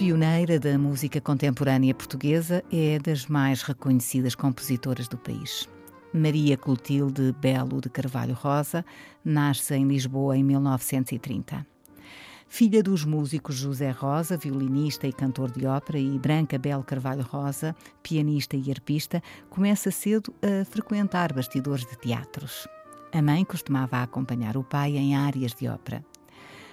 Pioneira da música contemporânea portuguesa, é das mais reconhecidas compositoras do país. Maria Clotilde Belo de Carvalho Rosa nasce em Lisboa em 1930. Filha dos músicos José Rosa, violinista e cantor de ópera, e Branca Belo Carvalho Rosa, pianista e arpista, começa cedo a frequentar bastidores de teatros. A mãe costumava acompanhar o pai em áreas de ópera.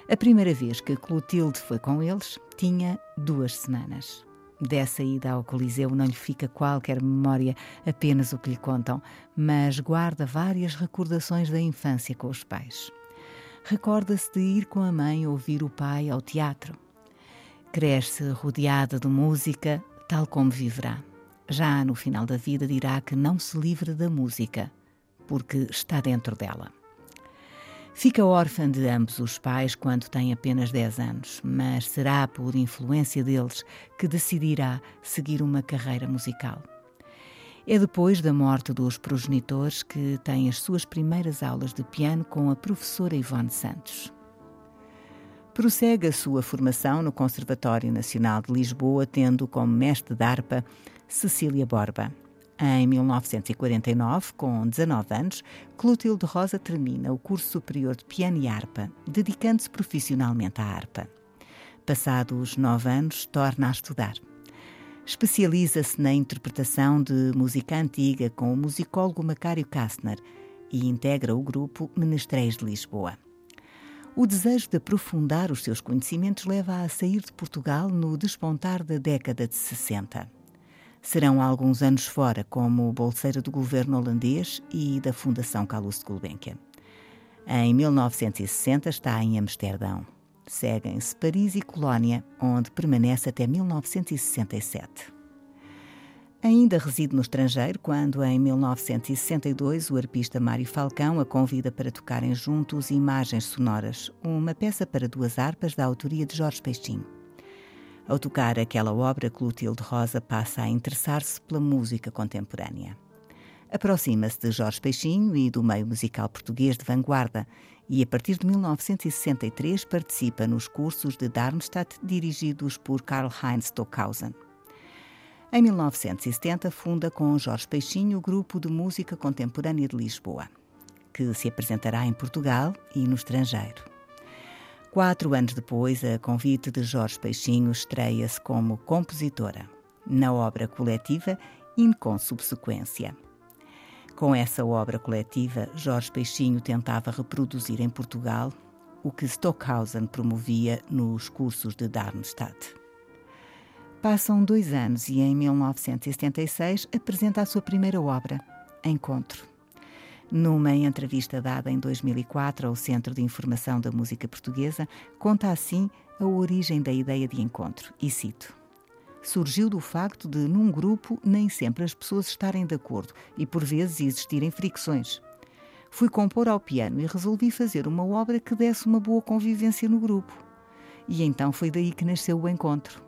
A primeira vez que Clotilde foi com eles tinha duas semanas. Dessa ida ao Coliseu não lhe fica qualquer memória, apenas o que lhe contam, mas guarda várias recordações da infância com os pais. Recorda-se de ir com a mãe ouvir o pai ao teatro. Cresce rodeada de música, tal como viverá. Já no final da vida dirá que não se livra da música, porque está dentro dela. Fica órfã de ambos os pais quando tem apenas 10 anos, mas será por influência deles que decidirá seguir uma carreira musical. É depois da morte dos progenitores que tem as suas primeiras aulas de piano com a professora Ivone Santos. Prossegue a sua formação no Conservatório Nacional de Lisboa, tendo como mestre de harpa Cecília Borba. Em 1949, com 19 anos, Clotilde Rosa termina o curso superior de piano e harpa, dedicando-se profissionalmente à harpa. Passados nove anos, torna a estudar. Especializa-se na interpretação de música antiga com o musicólogo Macário Kastner e integra o grupo Menestréis de Lisboa. O desejo de aprofundar os seus conhecimentos leva-a a sair de Portugal no despontar da década de 60 serão alguns anos fora como bolseira do governo holandês e da Fundação Calouste Gulbenkian. Em 1960 está em Amsterdão. Seguem-se Paris e Colónia, onde permanece até 1967. Ainda reside no estrangeiro quando, em 1962, o arpista Mário Falcão a convida para tocarem juntos Imagens Sonoras, uma peça para duas harpas da autoria de Jorge Peixinho. Ao tocar aquela obra, Clotilde Rosa passa a interessar-se pela música contemporânea. Aproxima-se de Jorge Peixinho e do meio musical português de vanguarda e, a partir de 1963, participa nos cursos de Darmstadt dirigidos por Karl-Heinz Stockhausen. Em 1970, funda com Jorge Peixinho o Grupo de Música Contemporânea de Lisboa, que se apresentará em Portugal e no estrangeiro. Quatro anos depois, a convite de Jorge Peixinho, estreia-se como compositora na obra coletiva e com subsequência. Com essa obra coletiva, Jorge Peixinho tentava reproduzir em Portugal o que Stockhausen promovia nos cursos de Darmstadt. Passam dois anos e, em 1976, apresenta a sua primeira obra, Encontro. Numa entrevista dada em 2004 ao Centro de Informação da Música Portuguesa, conta assim a origem da ideia de encontro, e cito: Surgiu do facto de, num grupo, nem sempre as pessoas estarem de acordo e, por vezes, existirem fricções. Fui compor ao piano e resolvi fazer uma obra que desse uma boa convivência no grupo. E então foi daí que nasceu o encontro.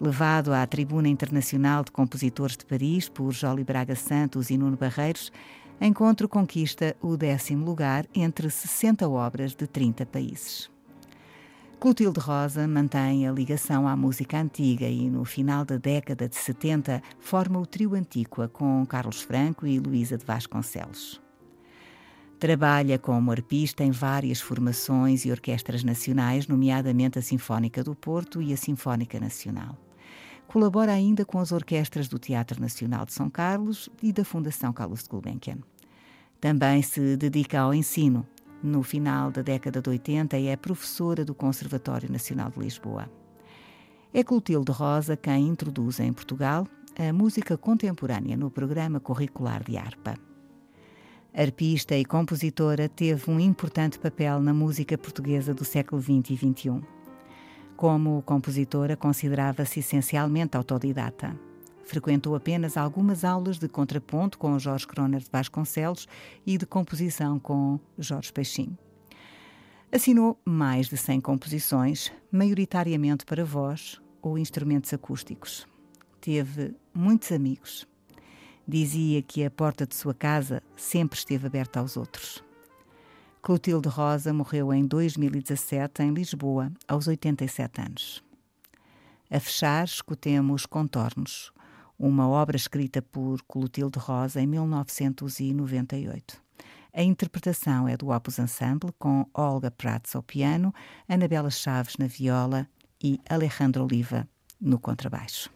Levado à Tribuna Internacional de Compositores de Paris por Jolie Braga Santos e Nuno Barreiros, Encontro conquista o décimo lugar entre 60 obras de 30 países. Clotilde Rosa mantém a ligação à música antiga e, no final da década de 70, forma o trio Antíqua com Carlos Franco e Luísa de Vasconcelos. Trabalha como arpista em várias formações e orquestras nacionais, nomeadamente a Sinfónica do Porto e a Sinfónica Nacional. Colabora ainda com as orquestras do Teatro Nacional de São Carlos e da Fundação Carlos de Gulbenkian. Também se dedica ao ensino. No final da década de 80 é professora do Conservatório Nacional de Lisboa. É Clotilde Rosa quem introduz em Portugal a música contemporânea no programa curricular de harpa. Arpista e compositora, teve um importante papel na música portuguesa do século XX e XXI. Como compositora, considerava-se essencialmente autodidata. Frequentou apenas algumas aulas de contraponto com Jorge Croner de Vasconcelos e de composição com Jorge Peixinho. Assinou mais de 100 composições, maioritariamente para voz ou instrumentos acústicos. Teve muitos amigos. Dizia que a porta de sua casa sempre esteve aberta aos outros. Clotilde Rosa morreu em 2017 em Lisboa, aos 87 anos. A fechar, escutemos Contornos, uma obra escrita por Clotilde Rosa em 1998. A interpretação é do Opus Ensemble, com Olga Prats ao piano, Anabela Chaves na viola e Alejandro Oliva no contrabaixo.